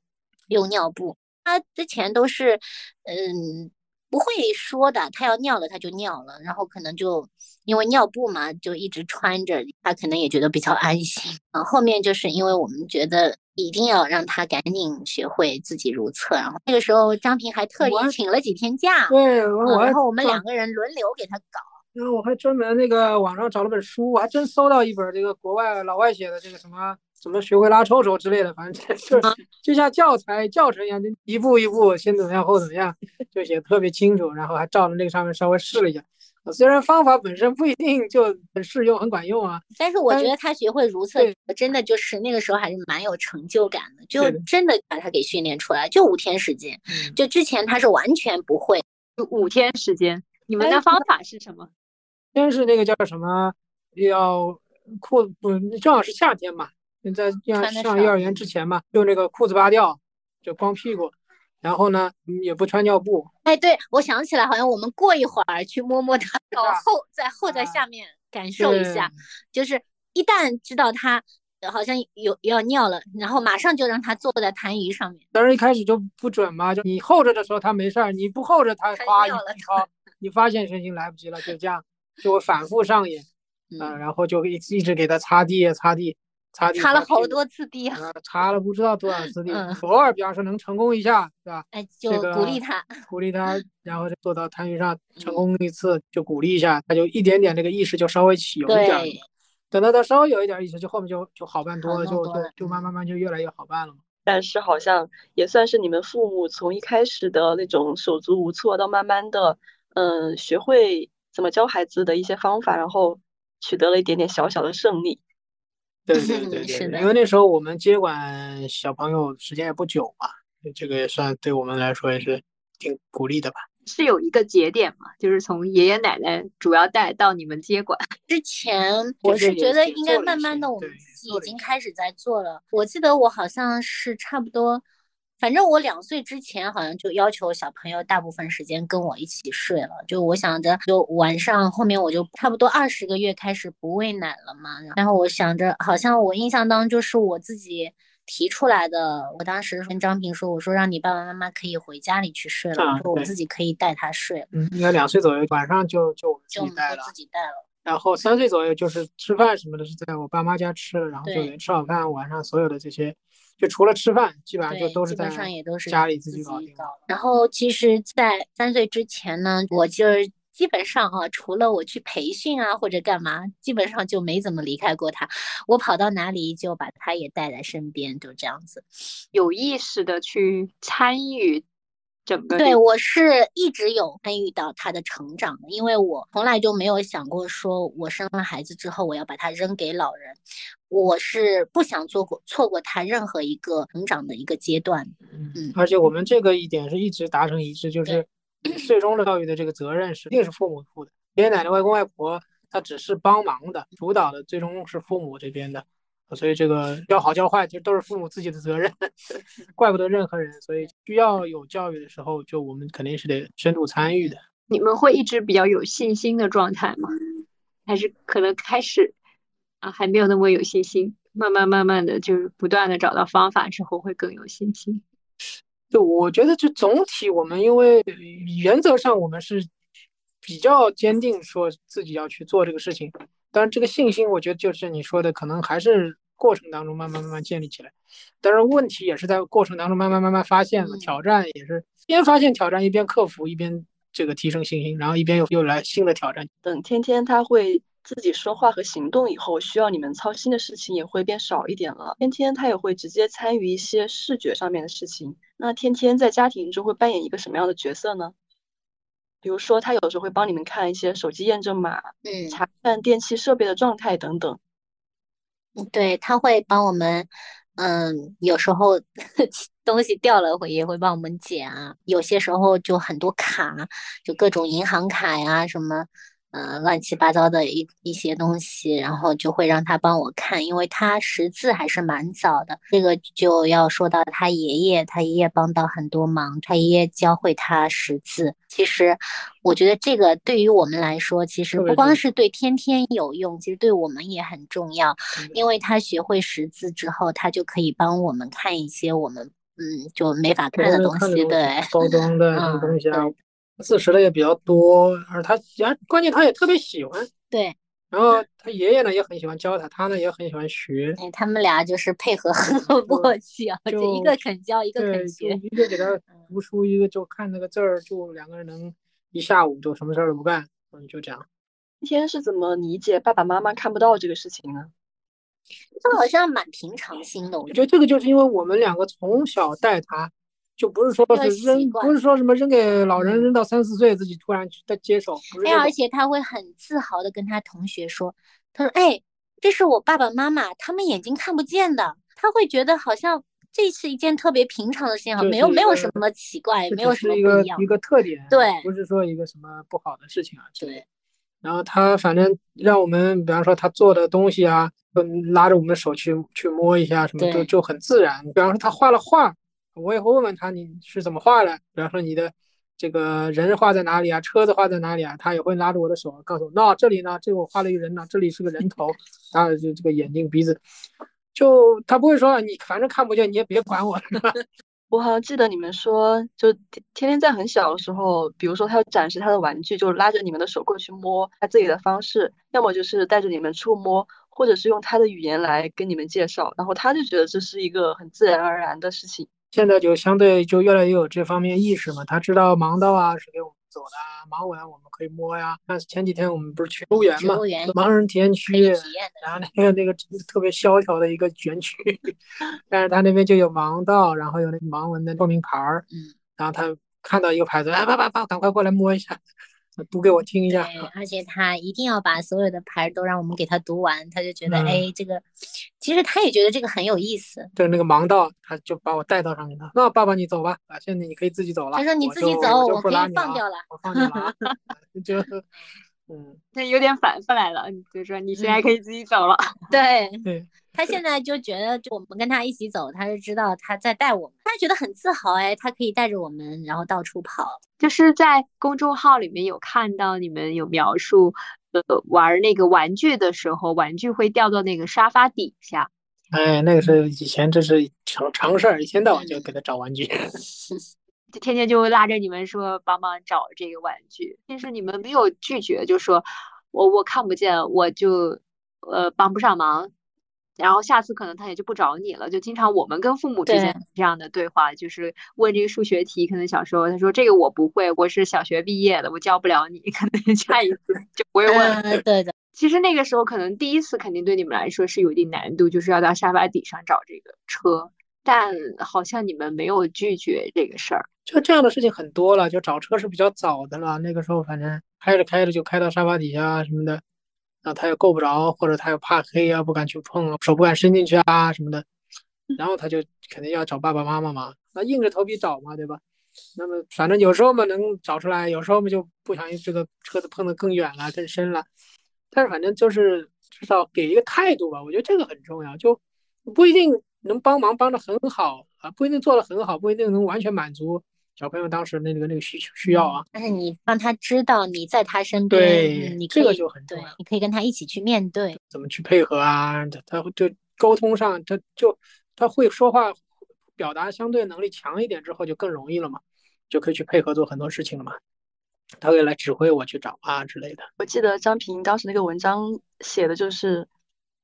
用尿布。他之前都是，嗯，不会说的，他要尿了他就尿了，然后可能就因为尿布嘛，就一直穿着，他可能也觉得比较安心。啊，后面就是因为我们觉得一定要让他赶紧学会自己如厕，然后那个时候张平还特意请了几天假，对，然后我们两个人轮流给他搞。然后我还专门那个网上找了本书，我还真搜到一本这个国外老外写的这个什么什么学会拉臭臭之类的，反正就是就像教材教程一样，就一步一步先怎么样后怎么样，就写的特别清楚，然后还照着那个上面稍微试了一下。呃虽然方法本身不一定就很适用、很管用啊，但是我觉得他学会如厕，真的就是那个时候还是蛮有成就感的，就真的把他给训练出来，就五天时间，嗯，就之前他是完全不会。就五天时间，你们哎的方法是什么？先是那个叫什么，要裤不正好是夏天嘛，你在要穿得少上幼儿园之前嘛，用这个裤子扒掉，就光屁股，然后呢嗯也不穿尿布，哎，对，我想起来，好像我们过一会儿去摸摸他，然后在后在啊下面感受一下，就是一旦知道他呃好像有要尿了，然后马上就让他坐在痰盂上面。当然一开始就不准嘛，就你候着的时候他没事儿，你不候着他他哗一尿了一掏，你发现神经来不及了，就这样就会反复上演啊、嗯，然后就一一直给他擦地擦地擦地，擦了好多次地啊，啊，擦了不知道多少次地，嗯偶尔比方说能成功一下，对吧？哎，就鼓励他。鼓励他，然后就坐到摊位上成嗯功一次，就鼓励一下，他就一点点这个意识就稍微起有一点等到他稍微有一点意识，就后面就就好办多好了，就就弄多了就慢慢慢就越来越好办了嘛。但是好像也算是你们父母从一开始的那种手足无措，到慢慢的，嗯，学会怎么教孩子的一些方法，然后取得了一点点小小的胜利。对对对 是的因为那时候我们接管小朋友时间也不久嘛，这个也算对我们来说也是挺鼓励的吧。是有一个节点嘛，就是从爷爷奶奶主要带到你们接管。之前 我是觉得应该慢慢的，我们自己已经开始在做了。我记得我好像是差不多，反正我两岁之前好像就要求小朋友大部分时间跟我一起睡了。就我想着，就晚上后面我就差不多二十个月开始不喂奶了嘛。然后我想着，好像我印象当中就是我自己提出来的。我当时跟张平说，我说让你爸爸妈妈可以回家里去睡了，啊我说我自己可以带他睡了，嗯，应该两岁左右，晚上就就我们自就我们己带了自。己带了。然后三岁左右就是吃饭什么的是在我爸妈家吃，然后就对连吃好饭，晚上所有的这些，就除了吃饭，基本上就，都是在基本上也都是家里自自己搞定的。搞。然后其实，在三岁之前呢，我就是基本上啊，除了我去培训啊或者干嘛，基本上就没怎么离开过他。我跑到哪里就把他也带在身边，就这样子。有意识的去参与整个对，我是一直有参与到他的成长的，因为我从来就没有想过说，我生了孩子之后我要把他扔给老人，我是不想错过错过他任何一个成长的一个阶段。嗯嗯，而且我们这个一点是一直达成一致，就是最终的教育的这个责任是一定是父母负的，爷爷奶奶、外公外婆他只是帮忙的，主导的最终是父母这边的。所以这个教好教坏，其实都是父母自己的责任，怪不得任何人。所以需要有教育的时候，就我们肯定是得深度参与的。你们会一直比较有信心的状态吗？还是可能开始啊还没有那么有信心，慢慢慢慢的就是不断的找到方法之后会更有信心。就我觉得，就总体我们因为原则上我们是比较坚定，说自己要去做这个事情。当然，这个信心，我觉得就是你说的，可能还是过程当中慢慢慢慢建立起来。但是问题也是在过程当中慢慢慢慢发现了，挑战也是边发现挑战一边克服，一边这个提升信心，然后一边又又来新的挑战。等天天他会自己说话和行动以后，需要你们操心的事情也会变少一点了。天天他也会直接参与一些视觉上面的事情。那天天在家庭中会扮演一个什么样的角色呢？比如说，他有时候会帮你们看一些手机验证码，嗯，查看电器设备的状态等等。对，他会帮我们，嗯，有时候 东西掉了会也会帮我们捡啊。有些时候就很多卡，就各种银行卡呀什么。呃，乱七八糟的一一些东西，然后就会让他帮我看，因为他识字还是蛮早的。这个就要说到他爷爷，他爷爷帮到很多忙，他爷爷教会他识字。其实，我觉得这个对于我们来说，其实不光是对天天有用，其实对我们也很重要。因为他学会识字之后，他就可以帮我们看一些我们嗯就没法看的东西，对，包装的东西啊。字识的也比较多，而他也关键他也特别喜欢。对，然后他爷爷呢也很喜欢教他，他呢也很喜欢学。哎，他们俩就是配合很 默契啊，就一个肯教，一个肯学。一个给他读书，一个就看那个字儿，就两个人能一下午就什么事儿都不干，嗯，就这样。一天是怎么理解爸爸妈妈看不到这个事情呢？他好像蛮平常心的，我觉得这个就是因为我们两个从小带他。就不是说是扔，不是说什么扔给老人，扔到三四岁自己突然去再接手。哎，而且他会很自豪的跟他同学说：“他说，哎，这是我爸爸妈妈，他们眼睛看不见的。”他会觉得好像这是一件特别平常的事情，没有没有什么奇怪，没有什么不一样。一个特点，对，不是说一个什么不好的事情啊。对。然后他反正让我们，比方说他做的东西啊，拉着我们的手去去摸一下，什么都就很自然。比方说他画了画。我也会问问他你是怎么画的，比方说你的这个人画在哪里啊，车子画在哪里啊，他也会拉着我的手告诉我，那这里呢，这我画了一个人呢，这里是个人头，然后就这个眼睛鼻子，就他不会说你反正看不见你也别管我。我好像记得你们说，就天天在很小的时候，比如说他要展示他的玩具，就拉着你们的手过去摸，他自己的方式，要么就是带着你们触摸，或者是用他的语言来跟你们介绍，然后他就觉得这是一个很自然而然的事情。现在就相对就越来越有这方面意识嘛，他知道盲道啊是给我们走的，盲文我们可以摸呀。但是前几天我们不是去公园嘛，盲人体验区，然后那个那个特别萧条的一个园区，但是他那边就有盲道，然后有那个盲文的透明牌儿，嗯，然后他看到一个牌子，哎，爸爸爸，赶快过来摸一下。读给我听一下。对，而且他一定要把所有的牌都让我们给他读完，他就觉得，哎，这个其实他也觉得这个很有意思。对，那个盲道，他就把我带到上面了。那爸爸你走吧，啊，现在你可以自己走了。他说你自己走，我可以放掉了。我放掉了。就，嗯，他有点反过来了，就是说你现在可以自己走了。对对。他现在就觉得，就我们跟他一起走，他就知道他在带我们，他觉得很自豪哎，他可以带着我们，然后到处跑。就是在公众号里面有看到你们有描述，呃，玩那个玩具的时候，玩具会掉到那个沙发底下。哎，那个是以前这是常常事儿，一天到晚就给他找玩具，就天天就拉着你们说帮忙找这个玩具，但是你们没有拒绝，就说我我看不见，我就呃帮不上忙。然后下次可能他也就不找你了，就经常我们跟父母之间这样的对话，就是问这个数学题，可能小时候他说这个我不会，我是小学毕业的，我教不了你，可能下一次就不会问了。对的，其实那个时候可能第一次肯定对你们来说是有一定难度，就是要到沙发底上找这个车，但好像你们没有拒绝这个事儿。就这样的事情很多了，就找车是比较早的了，那个时候反正开着开着就开到沙发底下什么的。那他又够不着，或者他又怕黑啊，不敢去碰，手不敢伸进去啊什么的，然后他就肯定要找爸爸妈妈嘛，那硬着头皮找嘛，对吧？那么反正有时候嘛能找出来，有时候嘛就不小心这个车子碰得更远了、更深了，但是反正就是至少给一个态度吧，我觉得这个很重要，就不一定能帮忙帮的很好啊，不一定做的很好，不一定能完全满足。小朋友当时那个那个需求需要啊，但是你让他知道你在他身边，对，你这个就很重要。你可以跟他一起去面对，怎么去配合啊？他他就沟通上，他就他会说话，表达相对能力强一点之后就更容易了嘛，就可以去配合做很多事情了嘛。他会来指挥我去找啊之类的。我记得张平当时那个文章写的就是，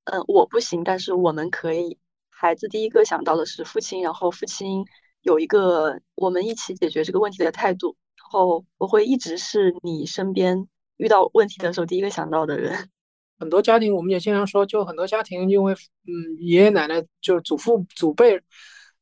嗯，我不行，但是我们可以。孩子第一个想到的是父亲，然后父亲有一个我们一起解决这个问题的态度，然后我会一直是你身边遇到问题的时候第一个想到的人。很多家庭我们也经常说，就很多家庭因为嗯爷爷奶奶就是祖父祖辈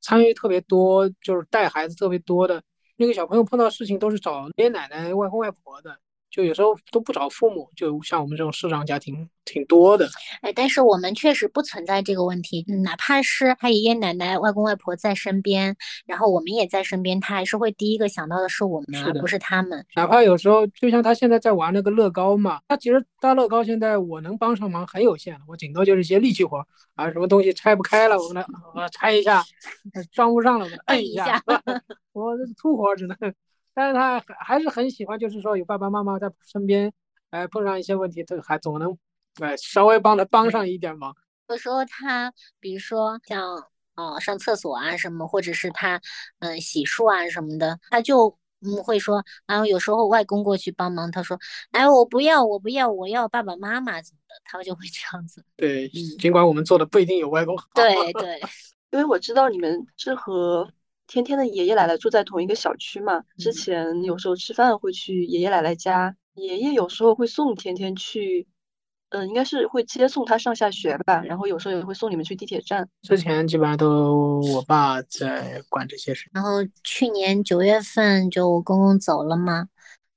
参与特别多，就是带孩子特别多的那个小朋友碰到事情都是找爷爷奶奶、外公外婆的。就有时候都不找父母，就像我们这种视障家庭挺多的。哎，但是我们确实不存在这个问题，哪怕是他爷爷奶奶、外公外婆在身边，然后我们也在身边，他还是会第一个想到的是我们，而不是他们。哪怕有时候，就像他现在在玩那个乐高嘛，他其实搭乐高现在我能帮上忙很有限，我顶多就是一些力气活啊，什么东西拆不开了，我们来我拆一下，装不上了，我摁一下，我这粗活只能。但是他还还是很喜欢，就是说有爸爸妈妈在身边，哎，碰上一些问题，他还总能，哎，稍微帮他帮上一点忙。有时候他，比如说像，哦，上厕所啊什么，或者是他，嗯，洗漱啊什么的，他就嗯会说，然后有时候外公过去帮忙，他说，哎，我不要，我不要，我要爸爸妈妈怎么的，他就会这样子。对，尽管我们做的不一定有外公好。对对，因为我知道你们是和。天天的爷爷奶奶住在同一个小区嘛，之前有时候吃饭会去爷爷奶奶家，爷爷有时候会送天天去，嗯，应该是会接送他上下学吧，然后有时候也会送你们去地铁站。之前基本上都我爸在管这些事。然后去年九月份就我公公走了嘛。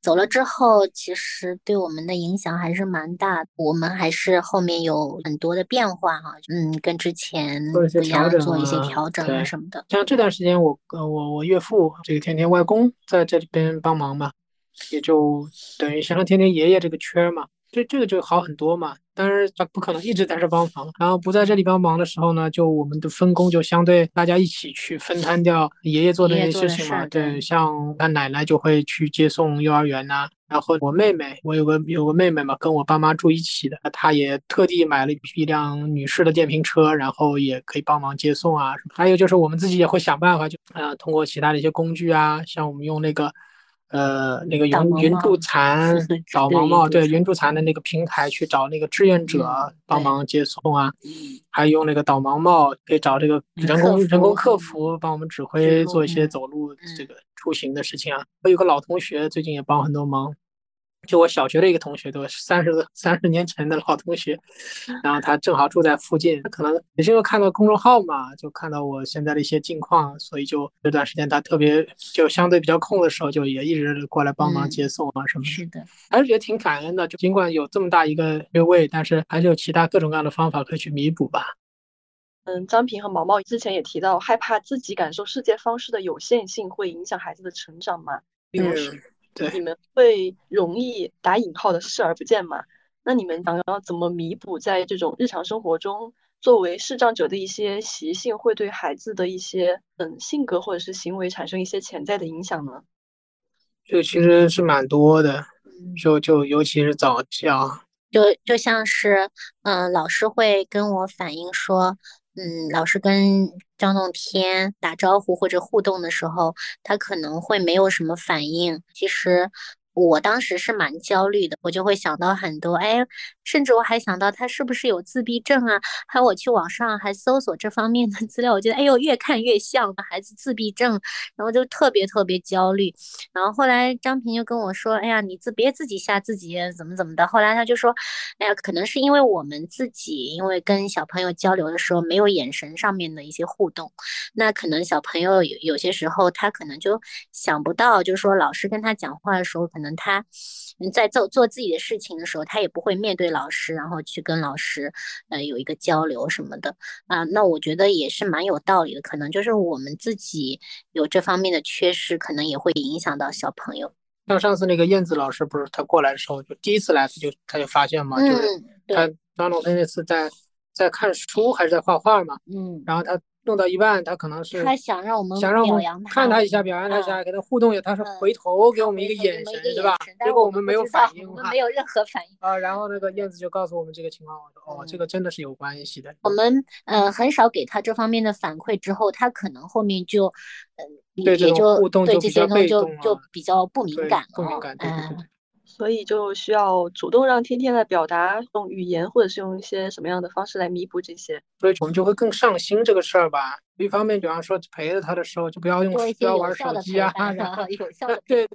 走了之后，其实对我们的影响还是蛮大。我们还是后面有很多的变化哈，嗯，跟之前做一些调整，做一些调整啊什么的。像这段时间，我我我我岳父这个天天外公在这边帮忙嘛，也就等于像天天爷爷这个圈嘛。这这个就好很多嘛，但是他不可能一直在这帮忙，然后不在这里帮忙的时候呢，就我们的分工就相对大家一起去分摊掉爷爷做的那些事情嘛。对，像他奶奶就会去接送幼儿园呐，然后我妹妹，我有个有个妹妹嘛，跟我爸妈住一起的，她也特地买了一辆女士的电瓶车，然后也可以帮忙接送啊。还有就是我们自己也会想办法，就呃通过其他的一些工具啊，像我们用那个。呃，那个云云助残导盲帽，对云助残的那个平台去找那个志愿者帮忙接送啊，还用那个导盲帽可以找这个人工人工客服帮我们指挥做一些走路这个出行的事情啊。我有个老同学最近也帮很多忙。就我小学的一个同学，都三十三十年前的老同学，然后他正好住在附近，他可能也是因为看到公众号嘛，就看到我现在的一些近况，所以就这段时间他特别就相对比较空的时候，就也一直过来帮忙接送啊什么的。是的，还是觉得挺感恩的。就尽管有这么大一个缺位，但是还是有其他各种各样的方法可以去弥补吧。嗯，张平和毛毛之前也提到，害怕自己感受世界方式的有限性会影响孩子的成长嘛？比如说。你们会容易打引号的视而不见吗？那你们想要怎么弥补在这种日常生活中，作为视障者的一些习性会对孩子的一些嗯性格或者是行为产生一些潜在的影响呢？就其实是蛮多的，就就尤其是早教，就就像是嗯老师会跟我反映说。嗯，老师跟张栋天打招呼或者互动的时候，他可能会没有什么反应。其实。我当时是蛮焦虑的，我就会想到很多，哎，甚至我还想到他是不是有自闭症啊？还有我去网上还搜索这方面的资料，我觉得，哎呦，越看越像孩子自闭症，然后就特别特别焦虑。然后后来张平就跟我说，哎呀，你自别自己吓自己，怎么怎么的。后来他就说，哎呀，可能是因为我们自己，因为跟小朋友交流的时候没有眼神上面的一些互动，那可能小朋友有有些时候他可能就想不到，就是说老师跟他讲话的时候可能。他在做做自己的事情的时候，他也不会面对老师，然后去跟老师呃有一个交流什么的啊。那我觉得也是蛮有道理的，可能就是我们自己有这方面的缺失，可能也会影响到小朋友。像上次那个燕子老师，不是他过来的时候，就第一次来他就他就发现嘛，就是他张龙他那次在在看书还是在画画嘛，嗯，然后他。弄到一半，他可能是他想让我们想让我们看他一下，表扬他一下，给他互动一下。他是回头给我们一个眼神，对吧？结果我们没有反应，我们没有任何反应啊。然后那个燕子就告诉我们这个情况，我说哦，这个真的是有关系的。我们呃很少给他这方面的反馈，之后他可能后面就嗯也就对这些东西就就比较不敏感了。不敏感，对对对。所以就需要主动让天天来表达，用语言或者是用一些什么样的方式来弥补这些。所以我们就会更上心这个事儿吧。一方面，比方说陪着他的时候，就不要用不要玩手机啊，然后 有效的对。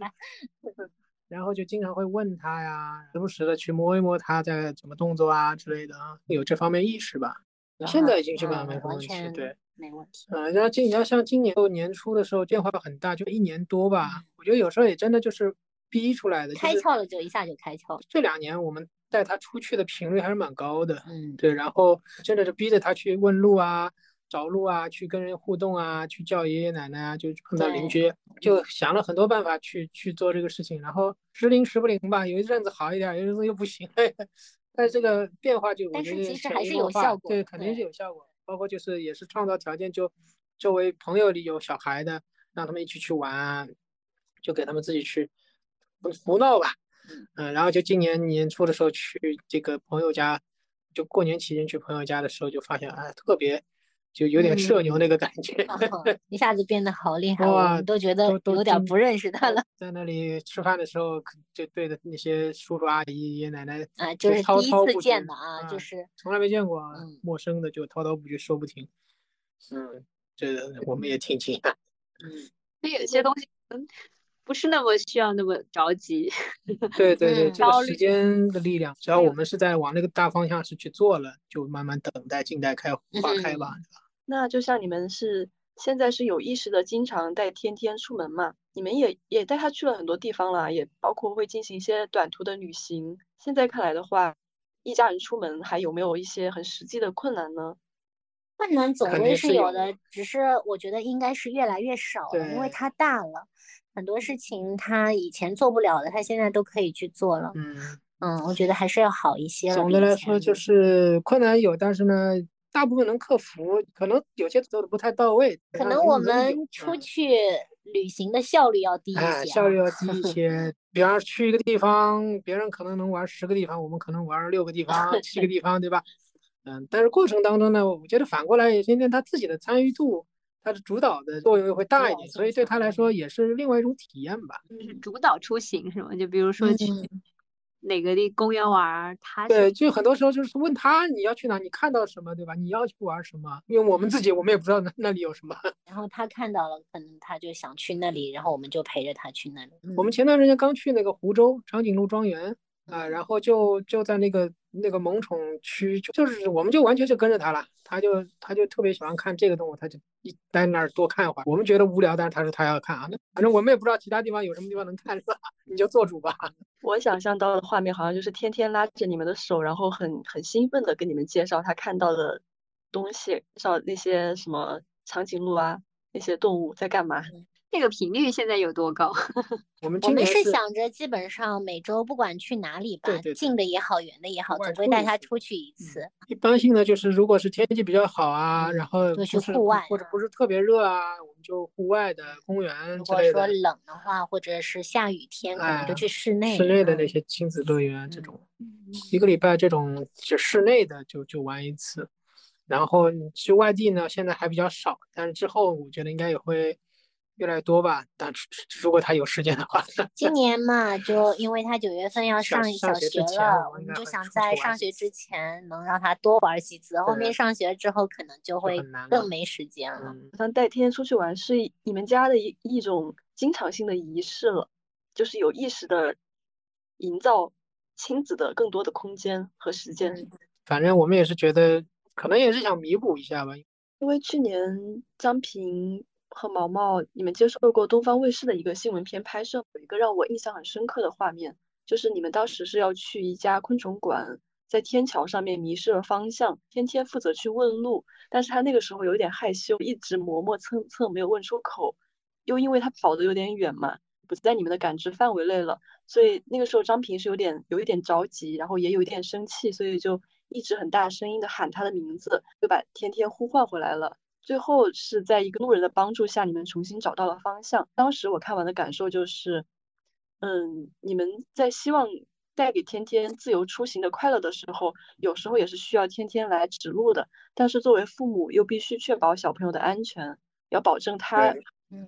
然后就经常会问他呀，时不时的去摸一摸他在怎么动作啊之类的啊，有这方面意识吧。现在已经基本上嗯没什么问题，对。没问题。嗯，然后今你要像今年年初的时候变化很大，就一年多吧，我觉得有时候也真的就是逼出来的。开窍了就一下就开窍了。这两年我们带他出去的频率还是蛮高的，嗯，对，然后真的是逼着他去问路啊、找路啊、去跟人互动啊、去叫爷爷奶奶啊，就碰到邻居，就想了很多办法去去做这个事情，然后时灵时不灵吧，有一阵子好一点，有一阵子又不行，但是这个变化就我但是觉得其实还是有效果对，肯定是有效果，包括就是也是创造条件，就周围朋友里有小孩的，让他们一起去玩啊，就给他们自己去胡闹吧。嗯，然后就今年年初的时候去这个朋友家，就过年期间去朋友家的时候，就发现哎，特别就有点社牛那个感觉，哦一下子变得好厉害，我哇们都觉得有点不认识他了。在那里吃饭的时候，就对着那些叔叔阿姨、爷爷奶奶啊，就是滔第一次滔不绝见的啊，就啊是从来没见过陌生的就滔滔不绝说不停。嗯，这我们也挺惊讶。嗯，那有些东西嗯不是那么需要那么着急。对 对对，嗯这个时间的力量，只要我们是在往那个大方向是去做了，就慢慢等待静待开花开吧。那就像你们是现在是有意识的，经常带天天出门嘛？你们也也带他去了很多地方了，也包括会进行一些短途的旅行。现在看来的话，一家人出门还有没有一些很实际的困难呢？困难总归是有是有的，只是我觉得应该是越来越少了，因为对他大了，很多事情他以前做不了的，他现在都可以去做了。嗯，嗯，我觉得还是要好一些了。总的来说就是困难有，但是呢，大部分能克服，可能有些做的不太到位。可能我们出嗯去旅行的效率要低一哎，些啊效率要低一 些。比方说去一个地方，别人可能能玩十个地方，我们可能玩六个地方、七个地方，对吧？嗯，但是过程当中呢，我觉得反过来，今天他自己的参与度，他的主导的作用会大一点，所以对他来说也是另外一种体验吧。就是主导出行是吗？就比如说去嗯哪个地公园玩儿，他对，就很多时候就是问他你要去哪，你看到什么，对吧？你要去玩什么？因为我们自己我们也不知道那那里有什么。然后他看到了，可能他就想去那里，然后我们就陪着他去那里。我们前段时间刚去那个湖州长颈鹿庄园啊、然后就就在那个那个萌宠区，就就是我们就完全就跟着他了，他就他就特别喜欢看这个动物，他就一待那儿多看一会儿。我们觉得无聊，但是他说他要看啊，那反正我们也不知道其他地方有什么地方能看，是吧？你就做主吧。我想象到的画面好像就是天天拉着你们的手，然后很很兴奋的跟你们介绍他看到的东西，介绍那些什么长颈鹿啊，那些动物在干嘛。这个频率现在有多高？我们我们是想着基本上每周不管去哪里吧，对对对近的也好，远的也好，外总归带他出去一嗯次。一般性的就是，如果是天气比较好啊，嗯然后就去户外或者啊不是特别热啊，我们就户外的公园如果说之类的。冷的话，或者是下雨天，可能就哎去室内。室内的那嗯些亲子乐园这嗯种，一个礼拜这种就室内的就就玩一次，然后你去外地呢，现在还比较少，但是之后我觉得应该也会越来越多吧。但如果他有时间的话，今年嘛，就因为他九月份要上小学了，我就想在上学之前能让他多玩几次，后面上学之后可能就会更没时间了。像带天天出去玩是你们家的一一种经常性的仪式了，就是有意识的营造亲子的更多的空间和时间。嗯 反正我们也是觉得，可能也是想弥补一下吧。因为去年张平和毛毛你们接受过东方卫视的一个新闻片拍摄，有一个让我印象很深刻的画面，就是你们当时是要去一家昆虫馆，在天桥上面迷失了方向，天天负责去问路，但是他那个时候有点害羞，一直磨磨蹭蹭没有问出口，又因为他跑得有点远嘛，不在你们的感知范围内了，所以那个时候张平是有点有一点着急，然后也有一点生气，所以就一直很大声音的喊他的名字，就把天天呼唤回来了。最后是在一个路人的帮助下，你们重新找到了方向。当时我看完的感受就是，嗯，你们在希望带给天天自由出行的快乐的时候，有时候也是需要天天来指路的。但是作为父母，又必须确保小朋友的安全，要保证他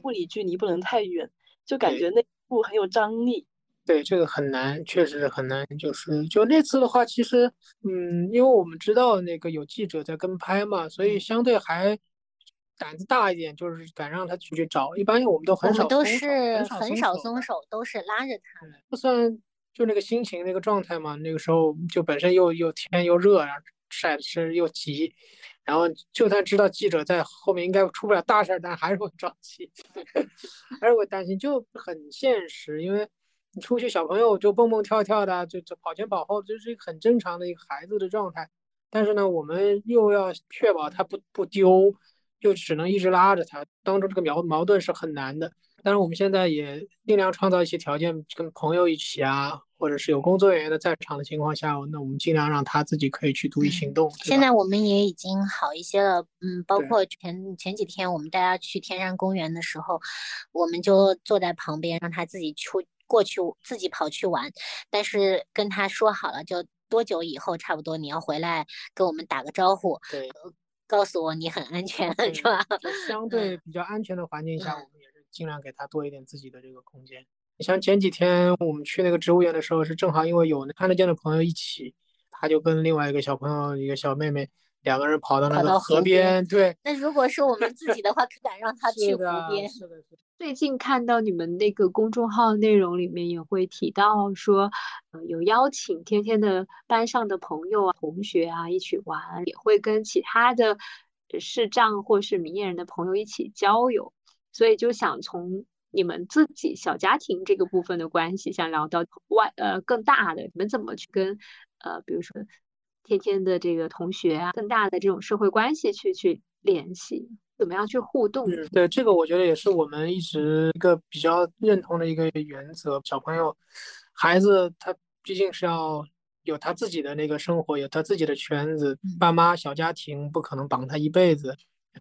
物理距离不能太远，就感觉那一步很有张力。对，这个很难，确实很难。就是就那次的话，其实，嗯，因为我们知道那个有记者在跟拍嘛，所以相对还胆子大一点，就是敢让他去去找。一般我们都很少，都是很少松手，都是拉着他。就算就那个心情那个状态嘛，那个时候就本身又又天又热，然后晒的身又急，然后就算知道记者在后面应该出不了大事，但还是会着急，还是会担心，就很现实，因为。你出去，小朋友就蹦蹦跳跳的，就就跑前跑后，这是一个很正常的一个孩子的状态。但是呢，我们又要确保他不不丢，就只能一直拉着他，当中这个矛矛盾是很难的。但是我们现在也尽量创造一些条件，跟朋友一起啊，或者是有工作人员的在场的情况下，那我们尽量让他自己可以去独立行动。现在我们也已经好一些了，嗯，包括前前几天我们带他去天山公园的时候，我们就坐在旁边让他自己出。过去自己跑去玩，但是跟他说好了，就多久以后差不多你要回来跟我们打个招呼，对，告诉我你很安全，是吧？相对比较安全的环境下，我们也是尽量给他多一点自己的这个空间。你像前几天我们去那个植物园的时候，是正好因为有看得见的朋友一起，他就跟另外一个小朋友，一个小妹妹。两个人跑到那个河边，对。那如果是我们自己的话，可敢让 他去湖边？是的，是的。最近看到你们那个公众号内容里面也会提到说，呃，有邀请天天的班上的朋友啊、同学啊一起玩，也会跟其他的视障或是明眼人的朋友一起交友。所以就想从你们自己小家庭这个部分的关系，想聊到外呃更大的，你们怎么去跟呃，比如说。天天的这个同学啊，更大的这种社会关系去去联系，怎么样去互动？嗯，对，这个我觉得也是我们一直一个比较认同的一个原则。小朋友、孩子，他毕竟是要有他自己的那个生活，有他自己的圈子，爸妈小家庭不可能绑他一辈子。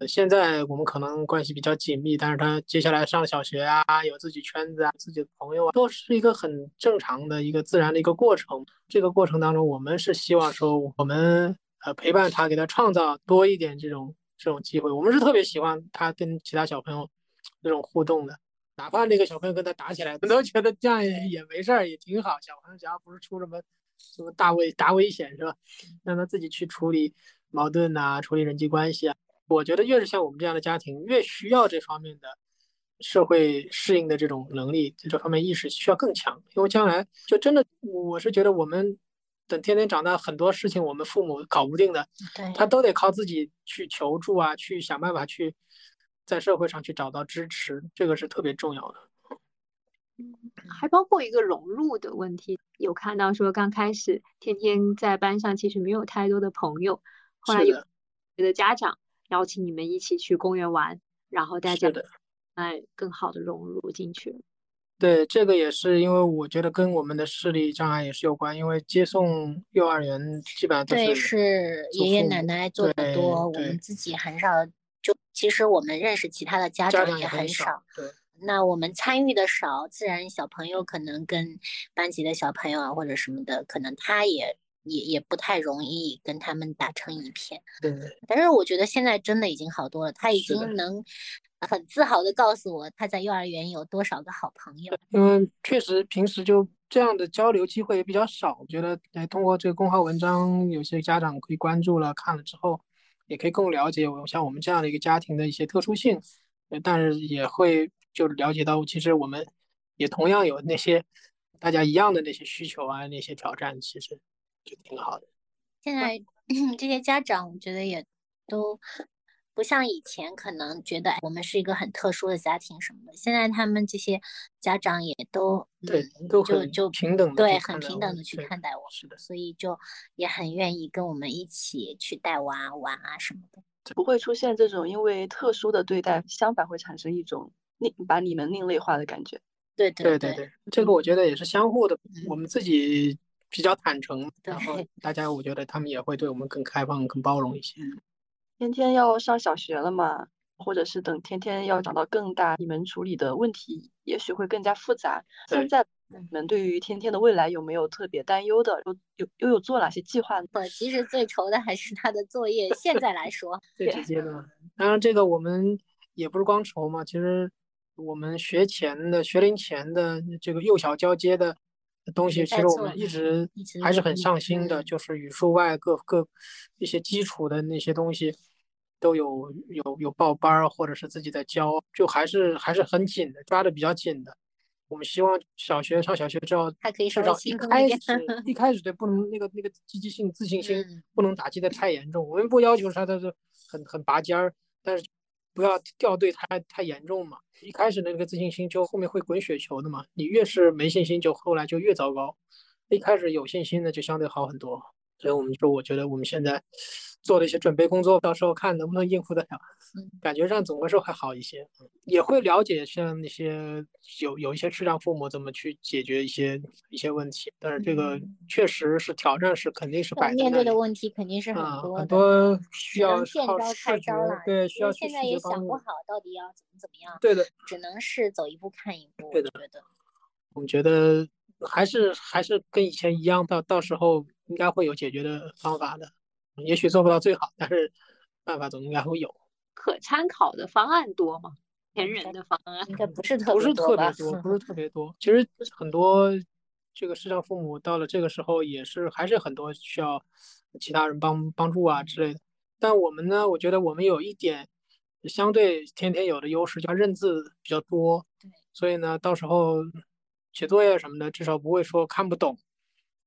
现在我们可能关系比较紧密，但是他接下来上小学啊，有自己圈子啊，自己的朋友啊，都是一个很正常的一个自然的一个过程。这个过程当中，我们是希望说，我们呃陪伴他，给他创造多一点这种这种机会。我们是特别喜欢他跟其他小朋友那种互动的，哪怕那个小朋友跟他打起来，我们都觉得这样也没事儿，也挺好。小朋友只要不是出什么什么大危大危险，是吧？让他自己去处理矛盾呐，处理人际关系啊。我觉得越是像我们这样的家庭，越需要这方面的社会适应的这种能力，这方面意识需要更强。因为将来就真的，我是觉得我们等天天长大，很多事情我们父母搞不定的，他都得靠自己去求助啊，去想办法去在社会上去找到支持，这个是特别重要的。嗯，还包括一个融入的问题，有看到说刚开始天天在班上其实没有太多的朋友，后来有的家长。邀请你们一起去公园玩，然后大家哎更好的融入进去。对，这个也是因为我觉得跟我们的视力障碍也是有关，因为接送幼儿园基本上都是对是爷爷奶奶做的多，我们自己很少。就其实我们认识其他的家长也很少，对，那我们参与的少，自然小朋友可能跟班级的小朋友啊或者什么的，可能他也。也也不太容易跟他们打成一片，对。但是我觉得现在真的已经好多了，他已经能很自豪的告诉我他在幼儿园有多少个好朋友。因为确实平时就这样的交流机会也比较少，我觉得哎，通过这个公号文章，有些家长可以关注了，看了之后，也可以更了解我像我们这样的一个家庭的一些特殊性，但是也会就了解到，其实我们也同样有那些大家一样的那些需求啊，那些挑战，其实。就挺好的。现在 这些家长，我觉得也都不像以前，可能觉得我们是一个很特殊的家庭什么的。现在他们这些家长也都对，都就就平等对，很平等的去看待我。是的，所以就也很愿意跟我们一起去带娃玩啊什么的。不会出现这种因为特殊的对待，相反会产生一种另把你们另类化的感觉。对对对对，这个我觉得也是相互的。我们自己。比较坦诚，然后大家我觉得他们也会对我们更开放、更包容一些。天天要上小学了嘛，或者是等天天要长到更大，你们处理的问题也许会更加复杂。现在你们对于天天的未来有没有特别担忧的？有有又有做哪些计划？我其实最愁的还是他的作业。现在来说，最直接的。当然，这个我们也不是光愁嘛。其实我们学前的、学龄前的这个幼小交接的。东西，其实我们一直还是很上心的，就是语数外各各一些基础的那些东西都有有有报班儿，或者是自己在教，就还是还是很紧的，抓的比较紧的。我们希望小学上小学之后，还可以至少一开始一开始对不能那个那个积极性自信心不能打击的太严重。我们不要求他他是很很拔尖儿，但是不要掉队太太严重嘛。一开始那个自信心就后面会滚雪球的嘛，你越是没信心，就后来就越糟糕。一开始有信心的就相对好很多。所以我们说，我觉得我们现在做的一些准备工作，到时候看能不能应付得了。感觉上总归说还好一些，也会了解像那些有有一些智障父母怎么去解决一些一些问题。但是这个确实是挑战，是肯定是摆在面对的问题肯定是很多很多需要靠视觉，对，需要现在也想不好到底要怎么怎么样。对的，只能是走一步看一步。对的，觉得我们觉得还是还是跟以前一样，到到时候。应该会有解决的方法的，也许做不到最好，但是办法总应该会有。可参考的方案多吗？前人的方案应该不是特 不是特别多，不是特别多。其实很多这个视障父母到了这个时候，也是还是很多需要其他人帮帮助啊之类的。但我们呢，我觉得我们有一点相对天天有的优势，叫认字比较多。对。所以呢，到时候写作业什么的，至少不会说看不懂。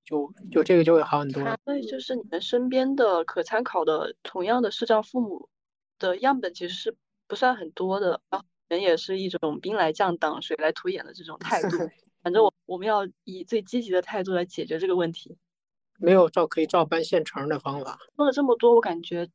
就就这个就会好很多。所以就是你们身边的可参考的同样的视障父母的样本其实是不算很多的啊，人也是一种兵来将挡水来土掩的这种态度。反正我我们要以最积极的态度来解决这个问题。没有照可以照搬现成的方法。说了这么多，我感觉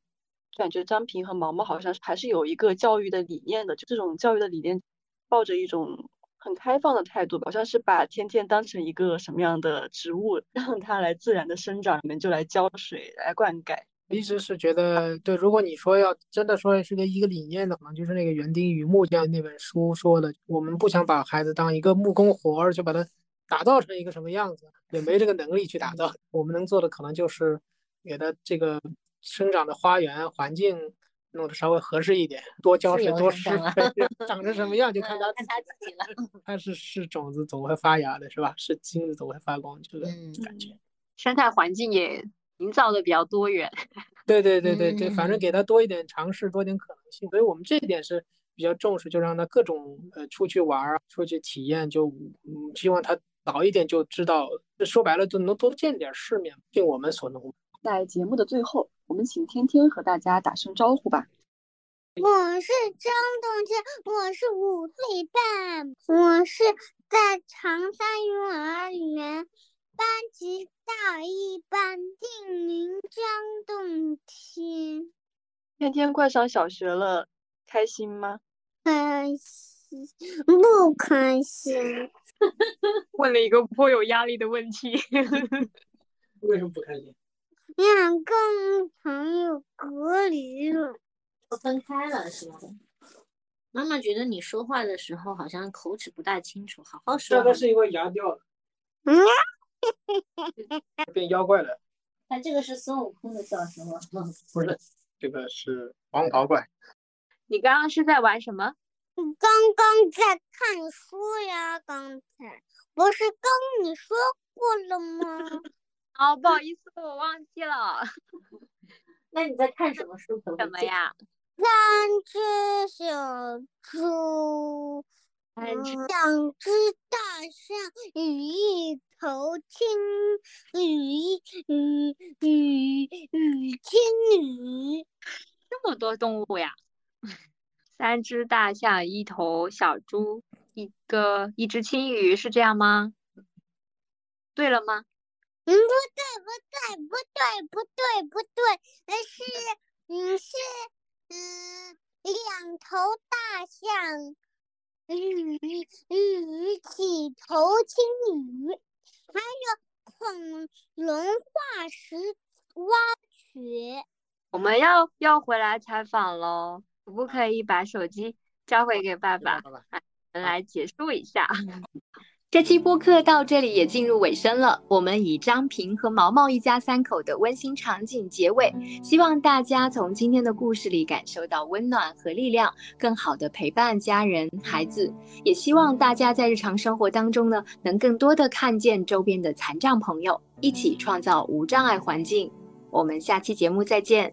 感觉张平和毛毛好像还是有一个教育的理念的，就这种教育的理念，抱着一种。很开放的态度吧，好像是把天天当成一个什么样的植物，让它来自然的生长，你们就来浇水、来灌溉。一直是觉得，对，如果你说要真的说是个一个理念的话，就是那个园丁与木匠那本书说的，我们不想把孩子当一个木工活儿，就把它打造成一个什么样子，也没这个能力去打造。我们能做的可能就是给他这个生长的花园环境。弄得稍微合适一点，多浇水多施肥，长成什么样就看他看他自己了。但是是种子总会发芽的，是吧？是金子总会发光，这个感觉。生态环境也营造的比较多元。对对对对对，反正给他多一点尝试，多点可能性。所以我们这一点是比较重视，就让他各种呃出去玩儿，出去体验，就嗯希望他早一点就知道，说白了就能多见点世面，尽我们所能。在节目的最后。我们请天天和大家打声招呼吧。我是张栋天，我是五岁半，我是在长沙幼儿园班级大一班，姓名张栋天。天天快上小学了，开心吗？开心，不开心。问了一个颇有压力的问题。为什么不开心？两个朋友隔离了，都分开了是吧？妈妈觉得你说话的时候好像口齿不大清楚，好好说。这个是因为牙掉了。嗯。变妖怪了。他这个是孙悟空的叫声吗？不是，这个是黄袍怪。你刚刚是在玩什么？刚刚在看书呀，刚才不是跟你说过了吗？哦，不好意思，我忘记了。那你在看什么书？什么呀？三只小猪，两只大象与一头青鱼，与与与青鱼。这么多动物呀！三只大象，一头小猪，一个一只青鱼，是这样吗？对了吗？嗯，不对，不对，不对，不对，不对，呃是，嗯，是，嗯，两头大象，鱼，鱼几头鲸鱼，还有恐龙化石挖掘。我们要要回来采访喽，可不可以把手机交回给爸爸，来结束一下？这期播客到这里也进入尾声了我们以张平和毛毛一家三口的温馨场景结尾希望大家从今天的故事里感受到温暖和力量更好的陪伴家人孩子。也希望大家在日常生活当中呢能更多的看见周边的残障朋友一起创造无障碍环境。我们下期节目再见。